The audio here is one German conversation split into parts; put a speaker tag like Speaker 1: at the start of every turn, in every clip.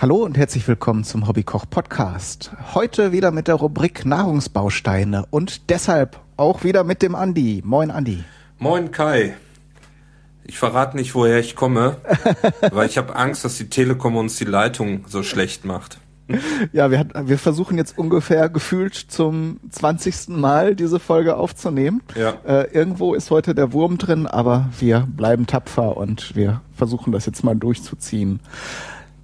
Speaker 1: Hallo und herzlich willkommen zum Hobbykoch Podcast. Heute wieder mit der Rubrik Nahrungsbausteine und deshalb auch wieder mit dem Andi. Moin Andi.
Speaker 2: Moin Kai. Ich verrate nicht, woher ich komme, weil ich habe Angst, dass die Telekom uns die Leitung so schlecht macht.
Speaker 1: Ja, wir, wir versuchen jetzt ungefähr gefühlt zum 20. Mal diese Folge aufzunehmen. Ja. Äh, irgendwo ist heute der Wurm drin, aber wir bleiben tapfer und wir versuchen das jetzt mal durchzuziehen.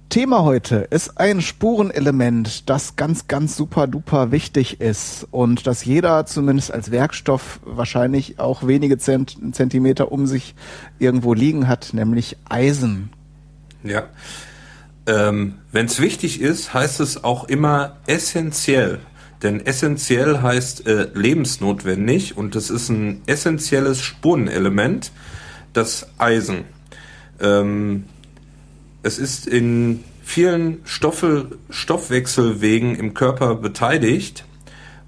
Speaker 1: Thema heute ist ein Spurenelement, das ganz, ganz super duper wichtig ist und das jeder zumindest als Werkstoff wahrscheinlich auch wenige Zent Zentimeter um sich irgendwo liegen hat, nämlich Eisen.
Speaker 2: Ja. Ähm, Wenn es wichtig ist, heißt es auch immer essentiell. Denn essentiell heißt äh, lebensnotwendig und das ist ein essentielles Spurenelement, das Eisen. Ähm, es ist in vielen Stoffe, Stoffwechselwegen im Körper beteiligt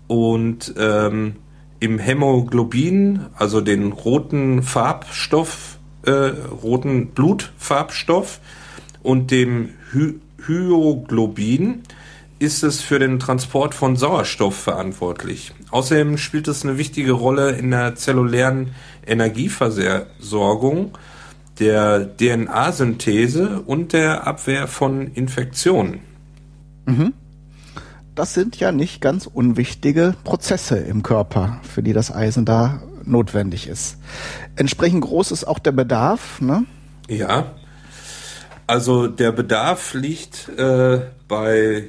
Speaker 2: und ähm, im Hämoglobin, also den roten Farbstoff, äh, roten Blutfarbstoff und dem Hy Hyoglobin ist es für den Transport von Sauerstoff verantwortlich. Außerdem spielt es eine wichtige Rolle in der zellulären Energieversorgung der DNA-Synthese und der Abwehr von Infektionen.
Speaker 1: Mhm. Das sind ja nicht ganz unwichtige Prozesse im Körper, für die das Eisen da notwendig ist. Entsprechend groß ist auch der Bedarf, ne?
Speaker 2: Ja. Also der Bedarf liegt äh, bei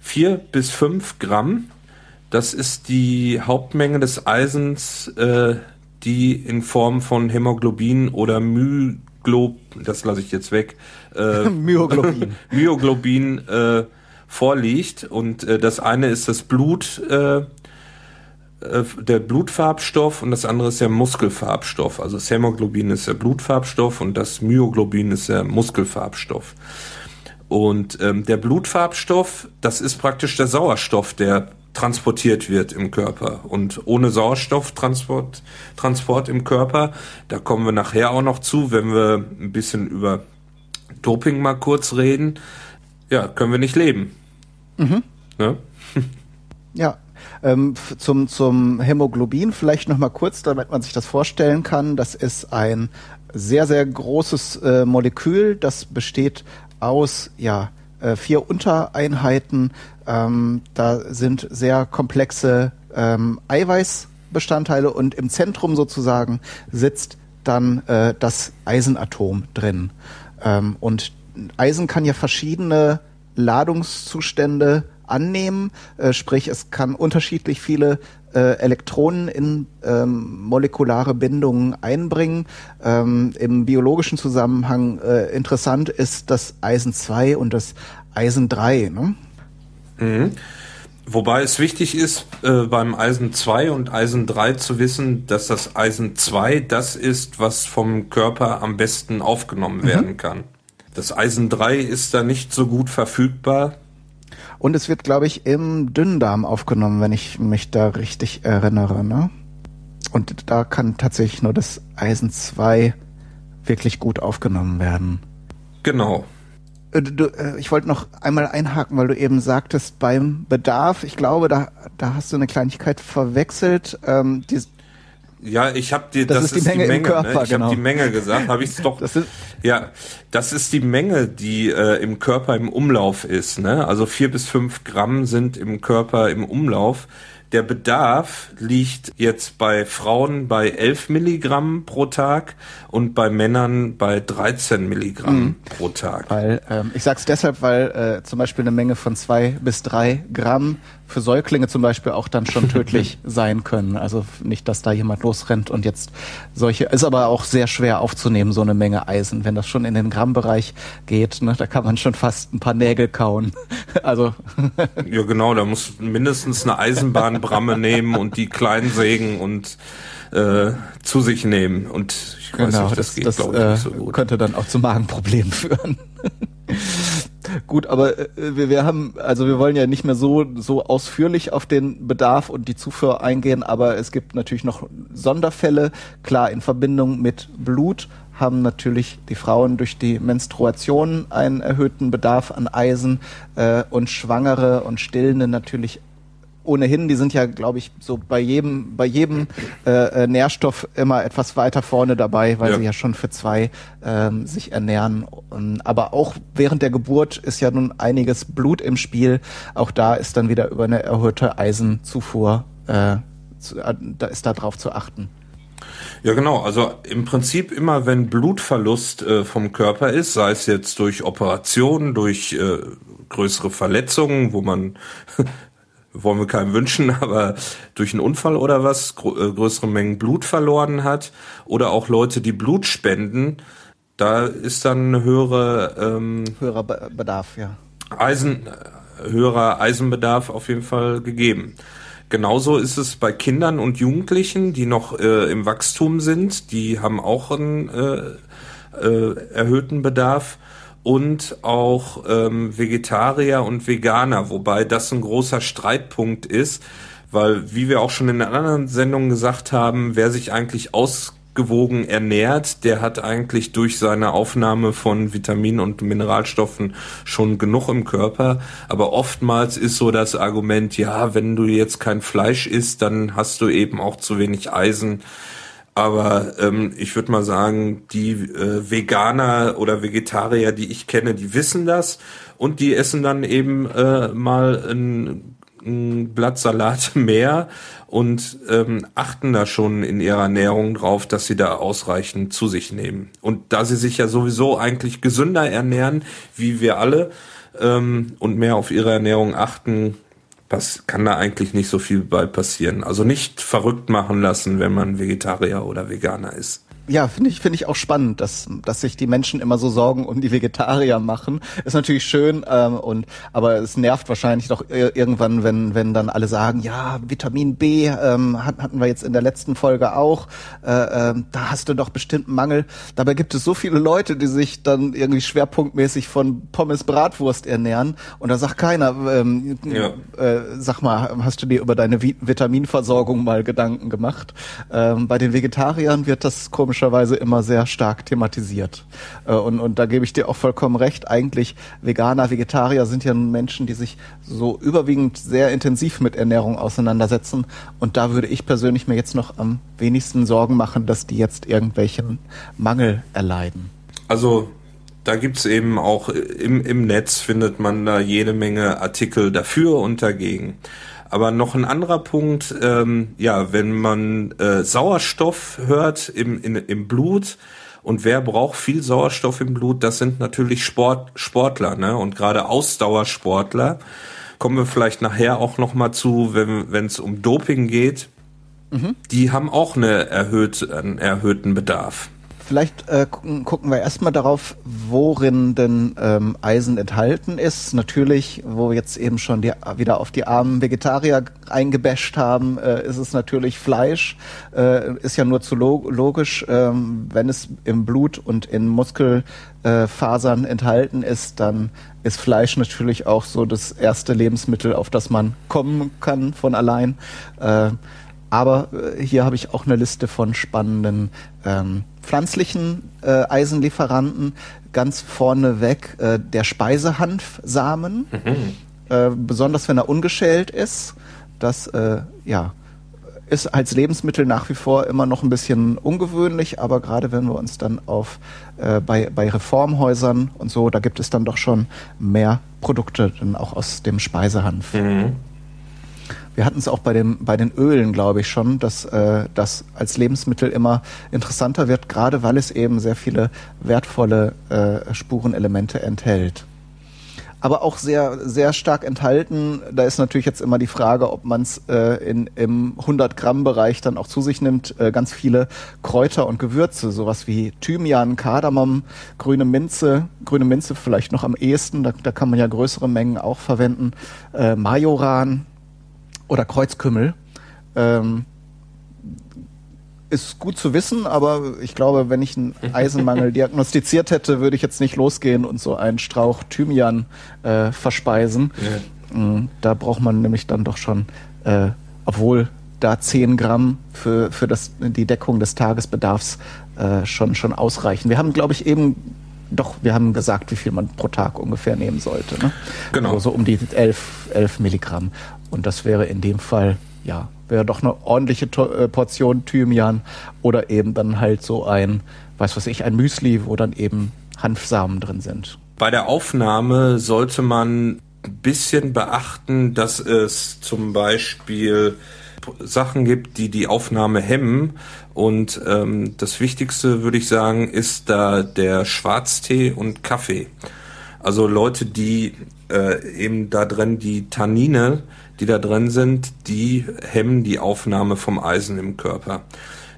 Speaker 2: vier bis fünf Gramm. Das ist die Hauptmenge des Eisens, äh, die in Form von Hämoglobin oder My Glob, das lasse ich jetzt weg,
Speaker 1: äh, Myoglobin,
Speaker 2: Myoglobin äh, vorliegt. Und äh, das eine ist das Blut, äh, äh, der Blutfarbstoff und das andere ist der Muskelfarbstoff. Also das Hämoglobin ist der Blutfarbstoff und das Myoglobin ist der Muskelfarbstoff. Und ähm, der Blutfarbstoff, das ist praktisch der Sauerstoff, der transportiert wird im Körper. Und ohne Sauerstofftransport Transport im Körper, da kommen wir nachher auch noch zu, wenn wir ein bisschen über Doping mal kurz reden, ja, können wir nicht leben.
Speaker 1: Mhm. Ne? Ja, ähm, zum, zum Hämoglobin vielleicht noch mal kurz, damit man sich das vorstellen kann. Das ist ein sehr, sehr großes äh, Molekül, das besteht aus, ja, äh, vier Untereinheiten. Ähm, da sind sehr komplexe ähm, Eiweißbestandteile und im Zentrum sozusagen sitzt dann äh, das Eisenatom drin. Ähm, und Eisen kann ja verschiedene Ladungszustände annehmen, äh, sprich es kann unterschiedlich viele Elektronen in ähm, molekulare Bindungen einbringen. Ähm, Im biologischen Zusammenhang äh, interessant ist das Eisen 2 und das Eisen 3. Ne?
Speaker 2: Mhm. Wobei es wichtig ist, äh, beim Eisen 2 und Eisen 3 zu wissen, dass das Eisen 2 das ist, was vom Körper am besten aufgenommen mhm. werden kann. Das Eisen 3 ist da nicht so gut verfügbar.
Speaker 1: Und es wird, glaube ich, im Dünndarm aufgenommen, wenn ich mich da richtig erinnere. Ne? Und da kann tatsächlich nur das Eisen 2 wirklich gut aufgenommen werden.
Speaker 2: Genau.
Speaker 1: Äh, du, äh, ich wollte noch einmal einhaken, weil du eben sagtest, beim Bedarf, ich glaube, da, da hast du eine Kleinigkeit verwechselt. Ähm, die,
Speaker 2: ja, ich habe die, das, das, ist die Menge, die Menge Körper, ne? Ich genau. habe die Menge gesagt, habe ich es doch. Das ist, ja, das ist die Menge, die äh, im Körper im Umlauf ist. Ne? Also vier bis fünf Gramm sind im Körper im Umlauf. Der Bedarf liegt jetzt bei Frauen bei 11 Milligramm pro Tag und bei Männern bei 13 Milligramm mhm. pro Tag.
Speaker 1: Weil, ähm, ich sag's deshalb, weil äh, zum Beispiel eine Menge von zwei bis drei Gramm für Säuglinge zum Beispiel auch dann schon tödlich sein können. Also nicht, dass da jemand losrennt und jetzt solche, ist aber auch sehr schwer aufzunehmen, so eine Menge Eisen. Wenn das schon in den Grammbereich geht, ne, da kann man schon fast ein paar Nägel kauen. Also.
Speaker 2: ja, genau, da muss mindestens eine Eisenbahnbramme nehmen und die kleinen sägen und äh, zu sich nehmen. Und
Speaker 1: ich weiß genau, nicht, das, das geht, glaube ich, nicht so äh, gut. Könnte dann auch zu Magenproblemen führen. Gut, aber äh, wir, wir haben, also wir wollen ja nicht mehr so, so ausführlich auf den Bedarf und die Zufuhr eingehen, aber es gibt natürlich noch Sonderfälle, klar in Verbindung mit Blut haben natürlich die Frauen durch die Menstruation einen erhöhten Bedarf an Eisen äh, und Schwangere und Stillende natürlich ohnehin, die sind ja, glaube ich, so bei jedem, bei jedem äh, äh, Nährstoff immer etwas weiter vorne dabei, weil ja. sie ja schon für zwei ähm, sich ernähren. Und, aber auch während der Geburt ist ja nun einiges Blut im Spiel. Auch da ist dann wieder über eine erhöhte Eisenzufuhr, äh, zu, äh, da ist da drauf zu achten.
Speaker 2: Ja, genau. Also im Prinzip immer, wenn Blutverlust äh, vom Körper ist, sei es jetzt durch Operationen, durch äh, größere Verletzungen, wo man wollen wir keinem wünschen, aber durch einen Unfall oder was äh, größere Mengen Blut verloren hat oder auch Leute, die Blut spenden, da ist dann eine höhere ähm,
Speaker 1: höherer Be Bedarf, ja.
Speaker 2: Eisen, höherer Eisenbedarf auf jeden Fall gegeben. Genauso ist es bei Kindern und Jugendlichen, die noch äh, im Wachstum sind, die haben auch einen äh, äh, erhöhten Bedarf. Und auch ähm, Vegetarier und Veganer, wobei das ein großer Streitpunkt ist, weil, wie wir auch schon in anderen Sendungen gesagt haben, wer sich eigentlich ausgewogen ernährt, der hat eigentlich durch seine Aufnahme von Vitaminen und Mineralstoffen schon genug im Körper. Aber oftmals ist so das Argument, ja, wenn du jetzt kein Fleisch isst, dann hast du eben auch zu wenig Eisen. Aber ähm, ich würde mal sagen, die äh, Veganer oder Vegetarier, die ich kenne, die wissen das und die essen dann eben äh, mal ein, ein Blatt Salat mehr und ähm, achten da schon in ihrer Ernährung drauf, dass sie da ausreichend zu sich nehmen. Und da sie sich ja sowieso eigentlich gesünder ernähren, wie wir alle, ähm, und mehr auf ihre Ernährung achten, was kann da eigentlich nicht so viel bei passieren. Also nicht verrückt machen lassen, wenn man Vegetarier oder Veganer ist.
Speaker 1: Ja, finde ich, finde ich auch spannend, dass, dass sich die Menschen immer so Sorgen um die Vegetarier machen. Ist natürlich schön, ähm, und, aber es nervt wahrscheinlich doch irgendwann, wenn, wenn dann alle sagen, ja, Vitamin B ähm, hatten wir jetzt in der letzten Folge auch, äh, äh, da hast du doch bestimmt einen Mangel. Dabei gibt es so viele Leute, die sich dann irgendwie schwerpunktmäßig von Pommes Bratwurst ernähren und da sagt keiner, ähm, ja. äh, sag mal, hast du dir über deine Vitaminversorgung mal Gedanken gemacht? Ähm, bei den Vegetariern wird das komisch komischerweise immer sehr stark thematisiert. Äh, und, und da gebe ich dir auch vollkommen recht. Eigentlich Veganer, Vegetarier sind ja Menschen, die sich so überwiegend sehr intensiv mit Ernährung auseinandersetzen. Und da würde ich persönlich mir jetzt noch am wenigsten Sorgen machen, dass die jetzt irgendwelchen Mangel erleiden.
Speaker 2: Also da gibt es eben auch im, im Netz findet man da jede Menge Artikel dafür und dagegen. Aber noch ein anderer Punkt, ähm, ja, wenn man äh, Sauerstoff hört im, in, im Blut, und wer braucht viel Sauerstoff im Blut? Das sind natürlich Sport, Sportler, ne? Und gerade Ausdauersportler. Kommen wir vielleicht nachher auch noch mal zu, wenn es um Doping geht. Mhm. Die haben auch eine erhöht, einen erhöhten Bedarf.
Speaker 1: Vielleicht äh, gucken, gucken wir erstmal darauf, worin denn ähm, Eisen enthalten ist. Natürlich, wo wir jetzt eben schon die, wieder auf die armen Vegetarier eingebasht haben, äh, ist es natürlich Fleisch. Äh, ist ja nur zu log logisch, ähm, wenn es im Blut und in Muskelfasern enthalten ist, dann ist Fleisch natürlich auch so das erste Lebensmittel, auf das man kommen kann von allein. Äh, aber äh, hier habe ich auch eine Liste von spannenden ähm, pflanzlichen äh, Eisenlieferanten. Ganz vorneweg äh, der Speisehanfsamen, mhm. äh, besonders wenn er ungeschält ist. Das äh, ja, ist als Lebensmittel nach wie vor immer noch ein bisschen ungewöhnlich, aber gerade wenn wir uns dann auf äh, bei, bei Reformhäusern und so, da gibt es dann doch schon mehr Produkte dann auch aus dem Speisehanf. Mhm. Wir hatten es auch bei, dem, bei den Ölen, glaube ich, schon, dass äh, das als Lebensmittel immer interessanter wird, gerade weil es eben sehr viele wertvolle äh, Spurenelemente enthält. Aber auch sehr, sehr stark enthalten. Da ist natürlich jetzt immer die Frage, ob man es äh, im 100-Gramm-Bereich dann auch zu sich nimmt. Äh, ganz viele Kräuter und Gewürze, sowas wie Thymian, Kardamom, grüne Minze, grüne Minze vielleicht noch am ehesten, da, da kann man ja größere Mengen auch verwenden. Äh, Majoran, oder Kreuzkümmel. Ähm, ist gut zu wissen, aber ich glaube, wenn ich einen Eisenmangel diagnostiziert hätte, würde ich jetzt nicht losgehen und so einen Strauch Thymian äh, verspeisen. Ja. Mhm, da braucht man nämlich dann doch schon, äh, obwohl da 10 Gramm für, für das, die Deckung des Tagesbedarfs äh, schon, schon ausreichen. Wir haben, glaube ich, eben doch, wir haben gesagt, wie viel man pro Tag ungefähr nehmen sollte. Ne? Genau. Also so um die 11, 11 Milligramm. Und das wäre in dem Fall, ja, wäre doch eine ordentliche äh, Portion Thymian oder eben dann halt so ein, weiß was ich, ein Müsli, wo dann eben Hanfsamen drin sind.
Speaker 2: Bei der Aufnahme sollte man ein bisschen beachten, dass es zum Beispiel Sachen gibt, die die Aufnahme hemmen. Und ähm, das Wichtigste, würde ich sagen, ist da der Schwarztee und Kaffee. Also Leute, die äh, eben da drin die Tannine, die da drin sind, die hemmen die Aufnahme vom Eisen im Körper.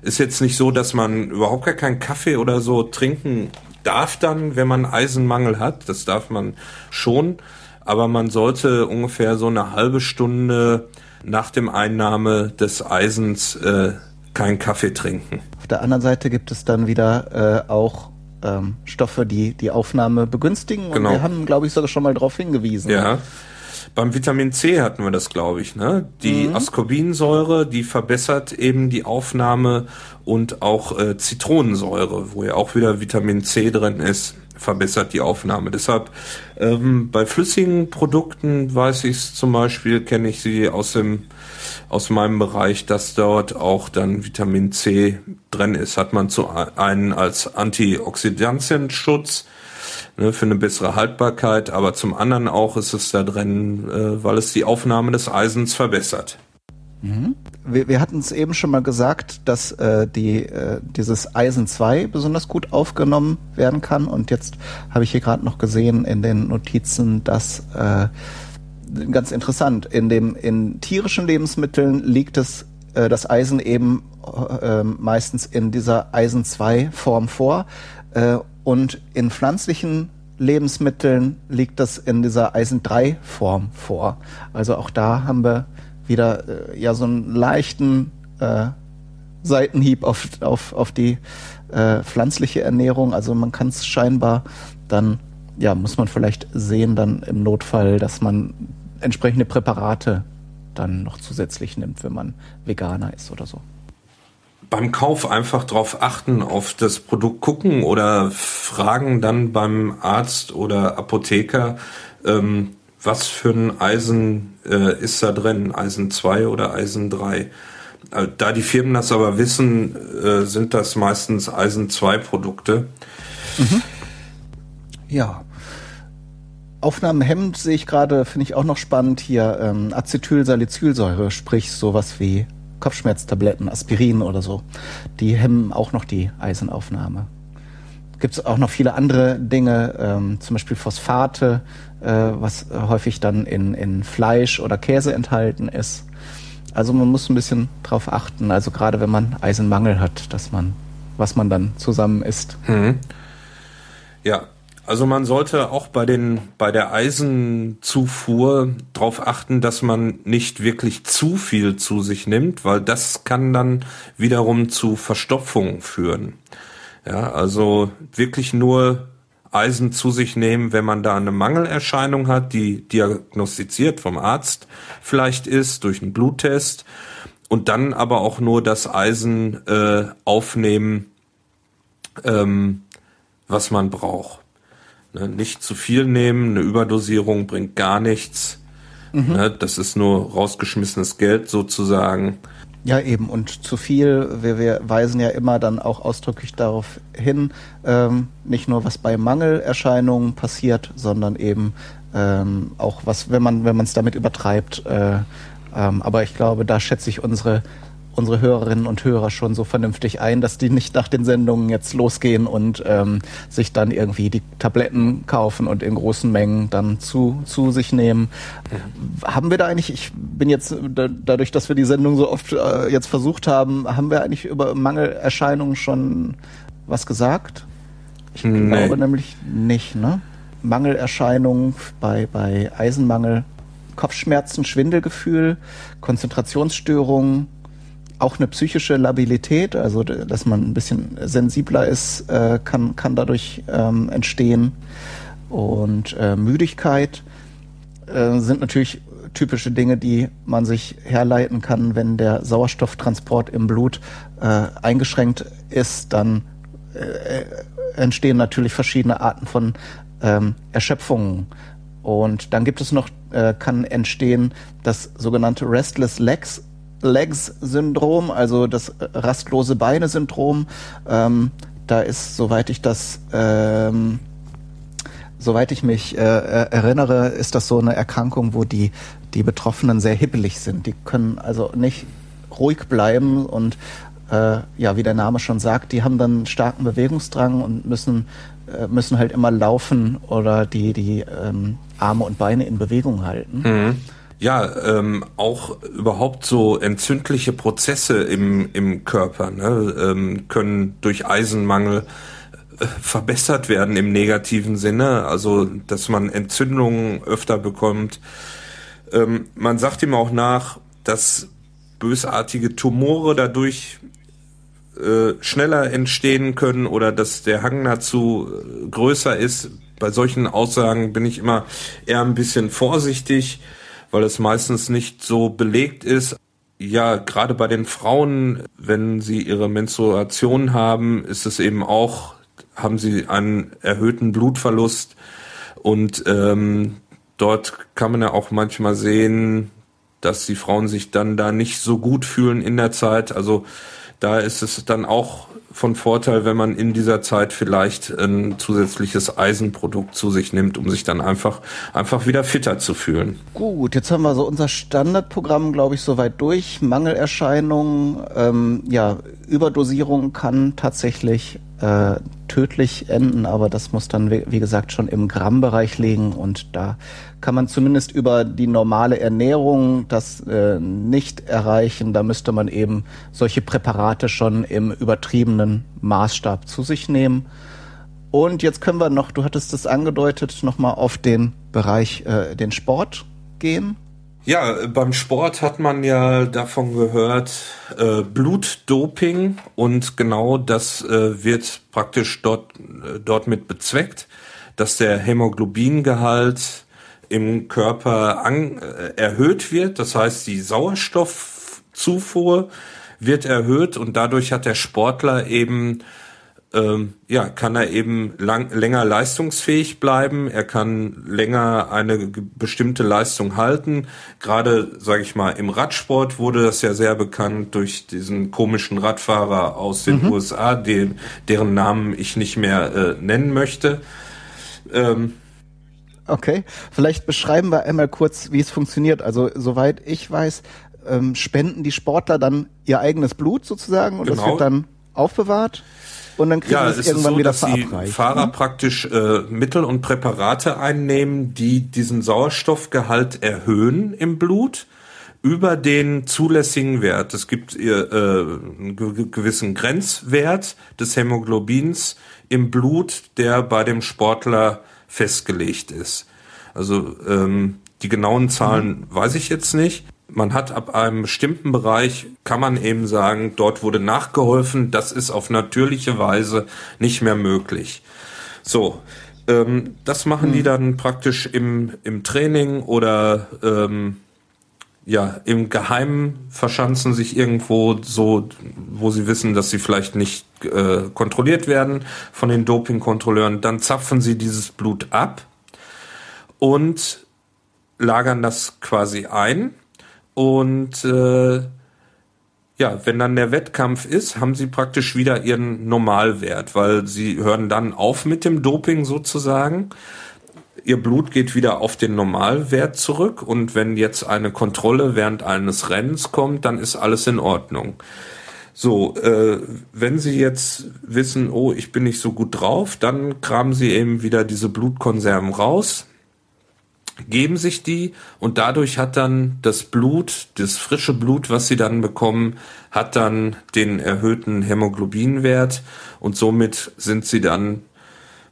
Speaker 2: Ist jetzt nicht so, dass man überhaupt gar keinen Kaffee oder so trinken darf dann, wenn man Eisenmangel hat. Das darf man schon. Aber man sollte ungefähr so eine halbe Stunde nach dem Einnahme des Eisens äh, keinen Kaffee trinken.
Speaker 1: Auf der anderen Seite gibt es dann wieder äh, auch ähm, Stoffe, die die Aufnahme begünstigen. Und genau. wir haben, glaube ich, sogar schon mal darauf hingewiesen.
Speaker 2: Ja. Beim Vitamin C hatten wir das, glaube ich. Ne? Die mhm. Ascorbinsäure, die verbessert eben die Aufnahme und auch äh, Zitronensäure, wo ja auch wieder Vitamin C drin ist, verbessert die Aufnahme. Deshalb ähm, bei flüssigen Produkten weiß ich es zum Beispiel, kenne ich sie aus dem aus meinem Bereich, dass dort auch dann Vitamin C drin ist. Hat man zu einen als Antioxidantienschutz ne, für eine bessere Haltbarkeit, aber zum anderen auch ist es da drin, äh, weil es die Aufnahme des Eisens verbessert.
Speaker 1: Mhm. Wir, wir hatten es eben schon mal gesagt, dass äh, die, äh, dieses Eisen 2 besonders gut aufgenommen werden kann. Und jetzt habe ich hier gerade noch gesehen in den Notizen, dass äh, ganz interessant, in, dem, in tierischen Lebensmitteln liegt es äh, das Eisen eben äh, meistens in dieser Eisen 2 Form vor. Äh, und in pflanzlichen Lebensmitteln liegt das in dieser Eisen 3 Form vor. Also auch da haben wir wieder äh, ja so einen leichten äh, Seitenhieb auf, auf, auf die äh, pflanzliche Ernährung. Also man kann es scheinbar dann, ja, muss man vielleicht sehen dann im Notfall, dass man entsprechende Präparate dann noch zusätzlich nimmt, wenn man Veganer ist oder so.
Speaker 2: Beim Kauf einfach darauf achten, auf das Produkt gucken oder fragen dann beim Arzt oder Apotheker, ähm, was für ein Eisen äh, ist da drin, Eisen 2 oder Eisen 3. Äh, da die Firmen das aber wissen, äh, sind das meistens Eisen 2 Produkte. Mhm.
Speaker 1: Ja. Aufnahmenhemd sehe ich gerade, finde ich auch noch spannend hier. Ähm, Acetylsalicylsäure, sprich sowas wie Kopfschmerztabletten, Aspirin oder so. Die hemmen auch noch die Eisenaufnahme. Gibt es auch noch viele andere Dinge, ähm, zum Beispiel Phosphate, äh, was häufig dann in, in Fleisch oder Käse enthalten ist. Also man muss ein bisschen drauf achten, also gerade wenn man Eisenmangel hat, dass man, was man dann zusammen isst.
Speaker 2: Mhm. Ja, also man sollte auch bei den bei der Eisenzufuhr darauf achten, dass man nicht wirklich zu viel zu sich nimmt, weil das kann dann wiederum zu Verstopfung führen. Ja, also wirklich nur Eisen zu sich nehmen, wenn man da eine Mangelerscheinung hat, die diagnostiziert vom Arzt vielleicht ist durch einen Bluttest und dann aber auch nur das Eisen äh, aufnehmen, ähm, was man braucht. Ne, nicht zu viel nehmen, eine Überdosierung bringt gar nichts. Mhm. Ne, das ist nur rausgeschmissenes Geld sozusagen.
Speaker 1: Ja, eben. Und zu viel, wir, wir weisen ja immer dann auch ausdrücklich darauf hin, ähm, nicht nur was bei Mangelerscheinungen passiert, sondern eben ähm, auch was, wenn man wenn man es damit übertreibt. Äh, ähm, aber ich glaube, da schätze ich unsere unsere Hörerinnen und Hörer schon so vernünftig ein, dass die nicht nach den Sendungen jetzt losgehen und ähm, sich dann irgendwie die Tabletten kaufen und in großen Mengen dann zu, zu sich nehmen. Mhm. Haben wir da eigentlich, ich bin jetzt da, dadurch, dass wir die Sendung so oft äh, jetzt versucht haben, haben wir eigentlich über Mangelerscheinungen schon was gesagt? Ich nee. glaube nämlich nicht, ne? Mangelerscheinungen bei, bei Eisenmangel, Kopfschmerzen, Schwindelgefühl, Konzentrationsstörungen, auch eine psychische Labilität, also dass man ein bisschen sensibler ist, äh, kann, kann dadurch ähm, entstehen. Und äh, Müdigkeit äh, sind natürlich typische Dinge, die man sich herleiten kann, wenn der Sauerstofftransport im Blut äh, eingeschränkt ist, dann äh, entstehen natürlich verschiedene Arten von ähm, Erschöpfungen. Und dann gibt es noch, äh, kann entstehen das sogenannte Restless Legs, Legs Syndrom, also das äh, rastlose Beine Syndrom. Ähm, da ist, soweit ich das, ähm, soweit ich mich äh, erinnere, ist das so eine Erkrankung, wo die, die Betroffenen sehr hippelig sind. Die können also nicht ruhig bleiben und äh, ja, wie der Name schon sagt, die haben dann starken Bewegungsdrang und müssen, äh, müssen halt immer laufen oder die, die ähm, Arme und Beine in Bewegung halten.
Speaker 2: Mhm. Ja, ähm, auch überhaupt so entzündliche Prozesse im, im Körper ne, ähm, können durch Eisenmangel äh, verbessert werden im negativen Sinne, also dass man Entzündungen öfter bekommt. Ähm, man sagt ihm auch nach, dass bösartige Tumore dadurch äh, schneller entstehen können oder dass der Hang dazu äh, größer ist. Bei solchen Aussagen bin ich immer eher ein bisschen vorsichtig weil es meistens nicht so belegt ist. Ja, gerade bei den Frauen, wenn sie ihre Menstruation haben, ist es eben auch, haben sie einen erhöhten Blutverlust und ähm, dort kann man ja auch manchmal sehen, dass die Frauen sich dann da nicht so gut fühlen in der Zeit. Also da ist es dann auch von Vorteil, wenn man in dieser Zeit vielleicht ein zusätzliches Eisenprodukt zu sich nimmt, um sich dann einfach, einfach wieder fitter zu fühlen.
Speaker 1: Gut, jetzt haben wir so unser Standardprogramm, glaube ich, soweit durch. Mangelerscheinungen, ähm, ja, Überdosierung kann tatsächlich äh, tödlich enden, aber das muss dann, wie gesagt, schon im Grammbereich liegen und da kann man zumindest über die normale Ernährung das äh, nicht erreichen. Da müsste man eben solche Präparate schon im übertriebenen Maßstab zu sich nehmen. Und jetzt können wir noch, du hattest es angedeutet, nochmal auf den Bereich, äh, den Sport gehen.
Speaker 2: Ja, beim Sport hat man ja davon gehört, äh, Blutdoping und genau das äh, wird praktisch dort, äh, dort mit bezweckt, dass der Hämoglobingehalt im Körper an, äh, erhöht wird. Das heißt, die Sauerstoffzufuhr wird erhöht und dadurch hat der Sportler eben ähm, ja, kann er eben lang, länger leistungsfähig bleiben, er kann länger eine bestimmte Leistung halten. Gerade, sage ich mal, im Radsport wurde das ja sehr bekannt durch diesen komischen Radfahrer aus den mhm. USA, den, deren Namen ich nicht mehr äh, nennen möchte.
Speaker 1: Ähm, Okay, vielleicht beschreiben wir einmal kurz, wie es funktioniert. Also soweit ich weiß, ähm, spenden die Sportler dann ihr eigenes Blut sozusagen und genau. das wird dann aufbewahrt und dann kriegen ja,
Speaker 2: es irgendwann so, wieder dass verabreicht. Die Fahrer ne? praktisch äh, Mittel und Präparate einnehmen, die diesen Sauerstoffgehalt erhöhen im Blut über den zulässigen Wert. Es gibt äh, einen gewissen Grenzwert des Hämoglobins im Blut, der bei dem Sportler festgelegt ist. Also ähm, die genauen Zahlen mhm. weiß ich jetzt nicht man hat ab einem bestimmten Bereich, kann man eben sagen, dort wurde nachgeholfen, das ist auf natürliche Weise nicht mehr möglich. So, ähm, das machen hm. die dann praktisch im, im Training oder ähm, ja, im Geheimen verschanzen sich irgendwo so, wo sie wissen, dass sie vielleicht nicht äh, kontrolliert werden von den Dopingkontrolleuren. Dann zapfen sie dieses Blut ab und lagern das quasi ein und äh, ja, wenn dann der Wettkampf ist, haben sie praktisch wieder ihren Normalwert, weil sie hören dann auf mit dem Doping sozusagen. Ihr Blut geht wieder auf den Normalwert zurück und wenn jetzt eine Kontrolle während eines Rennens kommt, dann ist alles in Ordnung. So, äh, wenn Sie jetzt wissen, oh, ich bin nicht so gut drauf, dann kramen Sie eben wieder diese Blutkonserven raus, geben sich die und dadurch hat dann das Blut, das frische Blut, was sie dann bekommen, hat dann den erhöhten Hämoglobinwert und somit sind sie dann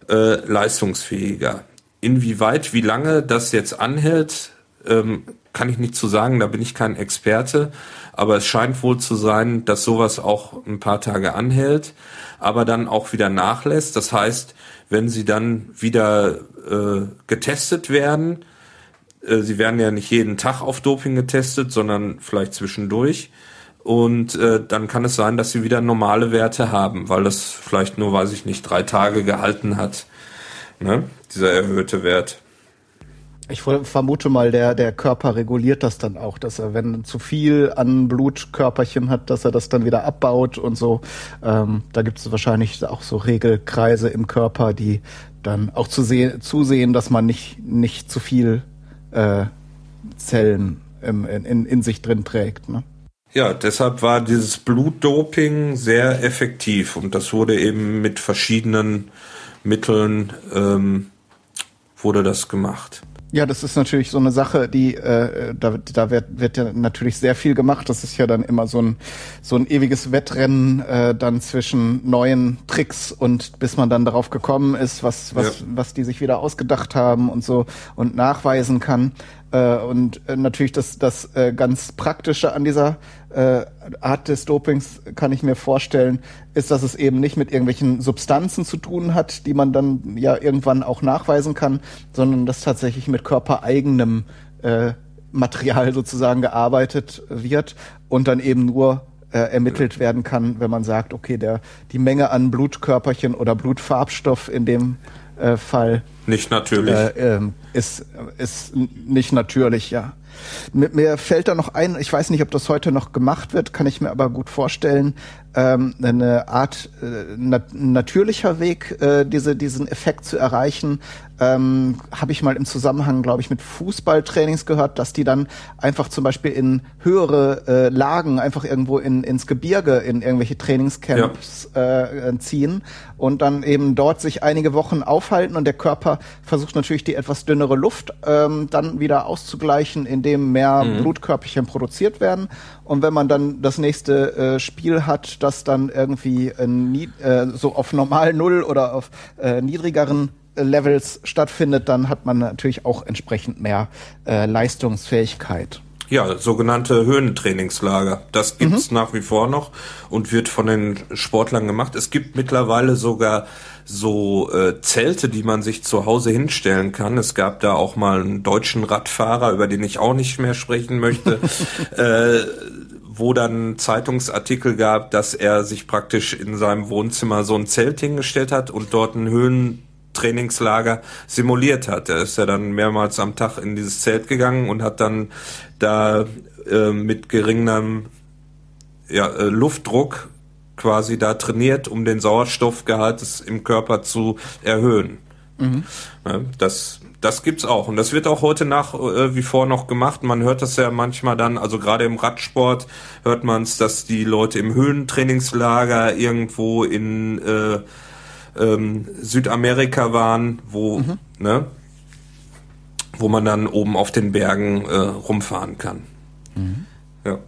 Speaker 2: äh, leistungsfähiger. Inwieweit, wie lange das jetzt anhält, ähm, kann ich nicht zu sagen, da bin ich kein Experte, aber es scheint wohl zu sein, dass sowas auch ein paar Tage anhält, aber dann auch wieder nachlässt. Das heißt, wenn sie dann wieder äh, getestet werden, äh, sie werden ja nicht jeden Tag auf Doping getestet, sondern vielleicht zwischendurch. und äh, dann kann es sein, dass sie wieder normale Werte haben, weil das vielleicht nur, weiß ich nicht, drei Tage gehalten hat, ne? dieser erhöhte Wert.
Speaker 1: Ich vermute mal, der, der Körper reguliert das dann auch, dass er, wenn zu viel an Blutkörperchen hat, dass er das dann wieder abbaut und so. Ähm, da gibt es wahrscheinlich auch so Regelkreise im Körper, die dann auch zu sehen, zusehen, dass man nicht, nicht zu viel äh, Zellen im, in, in sich drin trägt. Ne?
Speaker 2: Ja, deshalb war dieses Blutdoping sehr effektiv und das wurde eben mit verschiedenen Mitteln ähm, wurde das gemacht.
Speaker 1: Ja, das ist natürlich so eine Sache, die äh, da, da wird, wird ja natürlich sehr viel gemacht. Das ist ja dann immer so ein so ein ewiges Wettrennen äh, dann zwischen neuen Tricks und bis man dann darauf gekommen ist, was was ja. was die sich wieder ausgedacht haben und so und nachweisen kann. Äh, und äh, natürlich das, das äh, ganz Praktische an dieser äh, Art des Dopings, kann ich mir vorstellen, ist, dass es eben nicht mit irgendwelchen Substanzen zu tun hat, die man dann ja irgendwann auch nachweisen kann, sondern dass tatsächlich mit körpereigenem äh, Material sozusagen gearbeitet wird und dann eben nur äh, ermittelt werden kann, wenn man sagt, okay, der, die Menge an Blutkörperchen oder Blutfarbstoff in dem äh, Fall.
Speaker 2: Nicht natürlich.
Speaker 1: Äh, äh, ist, ist nicht natürlich, ja. Mir fällt da noch ein, ich weiß nicht, ob das heute noch gemacht wird, kann ich mir aber gut vorstellen, ähm, eine Art äh, nat natürlicher Weg, äh, diese, diesen Effekt zu erreichen, ähm, habe ich mal im Zusammenhang, glaube ich, mit Fußballtrainings gehört, dass die dann einfach zum Beispiel in höhere äh, Lagen, einfach irgendwo in, ins Gebirge, in irgendwelche Trainingscamps ja. äh, ziehen und dann eben dort sich einige Wochen aufhalten und der Körper versucht natürlich die etwas dünnere Luft ähm, dann wieder auszugleichen, indem mehr mhm. Blutkörperchen produziert werden. Und wenn man dann das nächste äh, Spiel hat, das dann irgendwie äh, so auf normal Null oder auf äh, niedrigeren Levels stattfindet, dann hat man natürlich auch entsprechend mehr äh, Leistungsfähigkeit.
Speaker 2: Ja, sogenannte Höhentrainingslager. Das gibt's mhm. nach wie vor noch und wird von den Sportlern gemacht. Es gibt mittlerweile sogar so äh, Zelte, die man sich zu Hause hinstellen kann. Es gab da auch mal einen deutschen Radfahrer, über den ich auch nicht mehr sprechen möchte, äh, wo dann Zeitungsartikel gab, dass er sich praktisch in seinem Wohnzimmer so ein Zelt hingestellt hat und dort einen Höhen Trainingslager simuliert hat. Er ist ja dann mehrmals am Tag in dieses Zelt gegangen und hat dann da äh, mit geringem ja, äh, Luftdruck quasi da trainiert, um den Sauerstoffgehalt im Körper zu erhöhen. Mhm. Das das gibt's auch und das wird auch heute nach äh, wie vor noch gemacht. Man hört das ja manchmal dann, also gerade im Radsport hört man es, dass die Leute im Höhentrainingslager irgendwo in äh, ähm, Südamerika waren, wo, mhm. ne, wo man dann oben auf den Bergen äh, rumfahren kann. Mhm. Ja.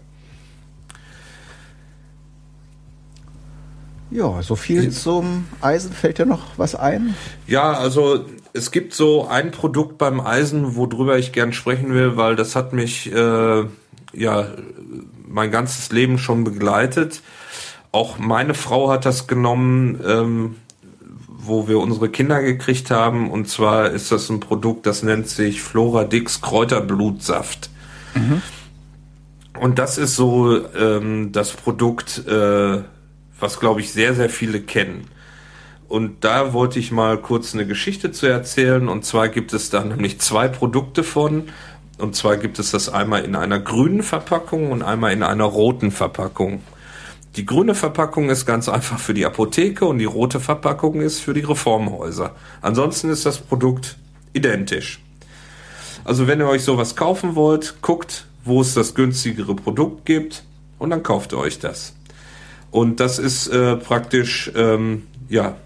Speaker 1: Ja, so viel zum Eisen. Fällt dir noch was ein?
Speaker 2: Ja, also es gibt so ein Produkt beim Eisen, worüber ich gern sprechen will, weil das hat mich äh, ja mein ganzes Leben schon begleitet. Auch meine Frau hat das genommen. Ähm, wo wir unsere Kinder gekriegt haben. Und zwar ist das ein Produkt, das nennt sich Flora Dix Kräuterblutsaft. Mhm. Und das ist so ähm, das Produkt, äh, was glaube ich sehr, sehr viele kennen. Und da wollte ich mal kurz eine Geschichte zu erzählen. Und zwar gibt es da nämlich zwei Produkte von. Und zwar gibt es das einmal in einer grünen Verpackung und einmal in einer roten Verpackung. Die grüne Verpackung ist ganz einfach für die Apotheke und die rote Verpackung ist für die Reformhäuser. Ansonsten ist das Produkt identisch. Also wenn ihr euch sowas kaufen wollt, guckt, wo es das günstigere Produkt gibt und dann kauft ihr euch das. Und das ist äh, praktisch ähm, ja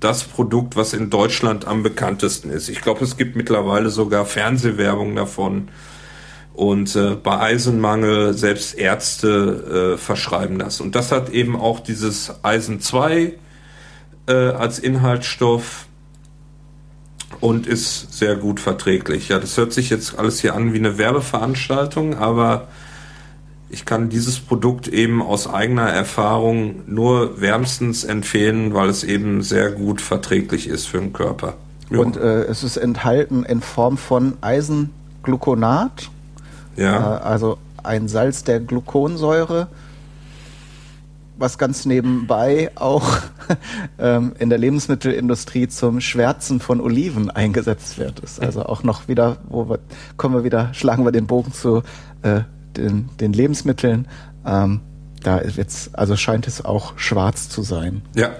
Speaker 2: das Produkt, was in Deutschland am bekanntesten ist. Ich glaube, es gibt mittlerweile sogar Fernsehwerbung davon. Und äh, bei Eisenmangel, selbst Ärzte äh, verschreiben das. Und das hat eben auch dieses Eisen 2 äh, als Inhaltsstoff und ist sehr gut verträglich. Ja, das hört sich jetzt alles hier an wie eine Werbeveranstaltung, aber ich kann dieses Produkt eben aus eigener Erfahrung nur wärmstens empfehlen, weil es eben sehr gut verträglich ist für den Körper.
Speaker 1: Ja. Und äh, es ist enthalten in Form von Eisengluconat
Speaker 2: ja.
Speaker 1: Äh, also ein Salz der Gluconsäure was ganz nebenbei auch ähm, in der Lebensmittelindustrie zum Schwärzen von Oliven eingesetzt wird. Ist also auch noch wieder, wo wir, kommen wir wieder, schlagen wir den Bogen zu äh, den, den Lebensmitteln. Ähm, da wird's, also scheint es auch schwarz zu sein.
Speaker 2: Ja,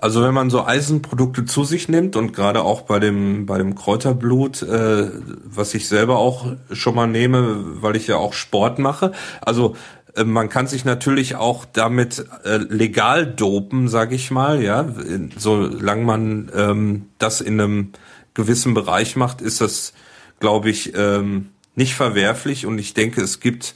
Speaker 2: also wenn man so Eisenprodukte zu sich nimmt und gerade auch bei dem bei dem Kräuterblut, äh, was ich selber auch schon mal nehme, weil ich ja auch Sport mache, also äh, man kann sich natürlich auch damit äh, legal dopen, sag ich mal, ja, solange man ähm, das in einem gewissen Bereich macht, ist das, glaube ich, ähm, nicht verwerflich und ich denke, es gibt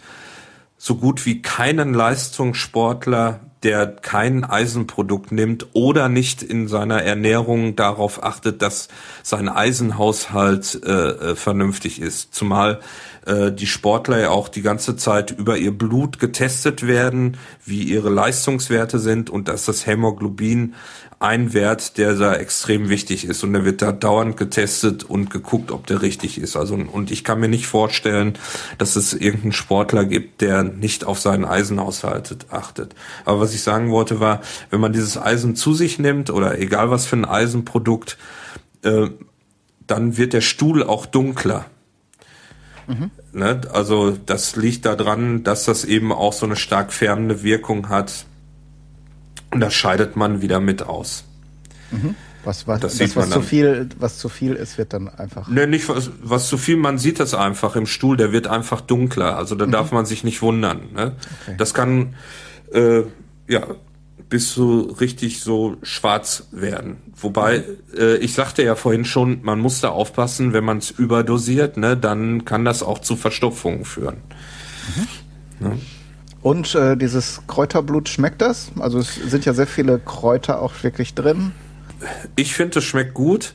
Speaker 2: so gut wie keinen Leistungssportler, der kein Eisenprodukt nimmt oder nicht in seiner Ernährung darauf achtet, dass sein Eisenhaushalt äh, äh, vernünftig ist. Zumal äh, die Sportler ja auch die ganze Zeit über ihr Blut getestet werden, wie ihre Leistungswerte sind und dass das Hämoglobin ein Wert, der da extrem wichtig ist und der wird da dauernd getestet und geguckt, ob der richtig ist. Also und ich kann mir nicht vorstellen, dass es irgendeinen Sportler gibt, der nicht auf seinen Eisenhaushalt achtet. Aber was ich sagen wollte war, wenn man dieses Eisen zu sich nimmt oder egal was für ein Eisenprodukt, äh, dann wird der Stuhl auch dunkler. Mhm. Ne? Also das liegt daran, dass das eben auch so eine stark färbende Wirkung hat und das scheidet man wieder mit aus.
Speaker 1: Mhm. Was, was, das, das was zu viel, was zu viel ist, wird dann einfach.
Speaker 2: Ne, nicht was, was zu viel, man sieht das einfach im Stuhl, der wird einfach dunkler. Also da mhm. darf man sich nicht wundern. Ne? Okay. Das kann äh, ja bis so richtig so schwarz werden. Wobei, äh, ich sagte ja vorhin schon, man muss da aufpassen, wenn man es überdosiert, ne, dann kann das auch zu Verstopfungen führen.
Speaker 1: Mhm. Ne? Und äh, dieses Kräuterblut, schmeckt das? Also es sind ja sehr viele Kräuter auch wirklich drin.
Speaker 2: Ich finde, es schmeckt gut,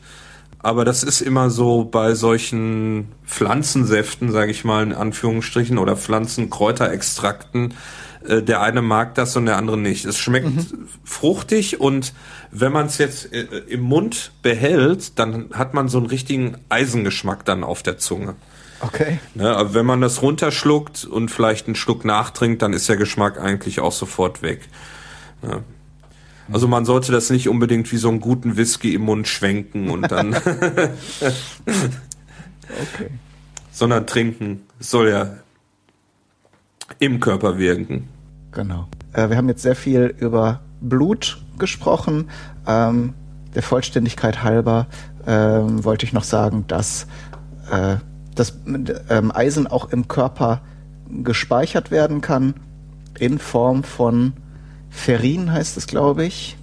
Speaker 2: aber das ist immer so bei solchen Pflanzensäften, sage ich mal in Anführungsstrichen, oder Pflanzenkräuterextrakten. Äh, der eine mag das und der andere nicht. Es schmeckt mhm. fruchtig und wenn man es jetzt äh, im Mund behält, dann hat man so einen richtigen Eisengeschmack dann auf der Zunge.
Speaker 1: Okay.
Speaker 2: Ne, aber wenn man das runterschluckt und vielleicht einen Schluck nachtrinkt, dann ist der Geschmack eigentlich auch sofort weg. Ja. Also man sollte das nicht unbedingt wie so einen guten Whisky im Mund schwenken und dann. okay. Sondern trinken. Es soll ja im Körper wirken.
Speaker 1: Genau. Äh, wir haben jetzt sehr viel über Blut gesprochen. Ähm, der Vollständigkeit halber ähm, wollte ich noch sagen, dass äh, dass ähm, Eisen auch im Körper gespeichert werden kann in Form von Ferrin heißt es, glaube ich.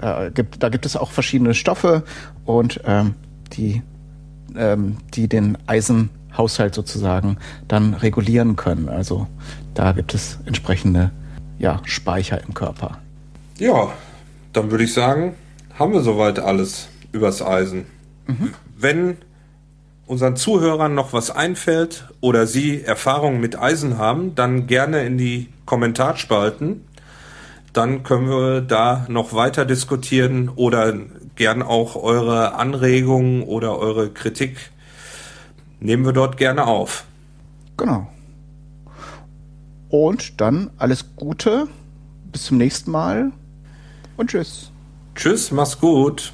Speaker 1: Äh, gibt, da gibt es auch verschiedene Stoffe und ähm, die, ähm, die den Eisenhaushalt sozusagen dann regulieren können. Also da gibt es entsprechende ja, Speicher im Körper.
Speaker 2: Ja, dann würde ich sagen, haben wir soweit alles übers Eisen. Mhm. Wenn unseren Zuhörern noch was einfällt oder sie Erfahrungen mit Eisen haben, dann gerne in die Kommentarspalten. Dann können wir da noch weiter diskutieren oder gern auch eure Anregungen oder eure Kritik nehmen wir dort gerne auf.
Speaker 1: Genau. Und dann alles Gute, bis zum nächsten Mal und tschüss.
Speaker 2: Tschüss, mach's gut.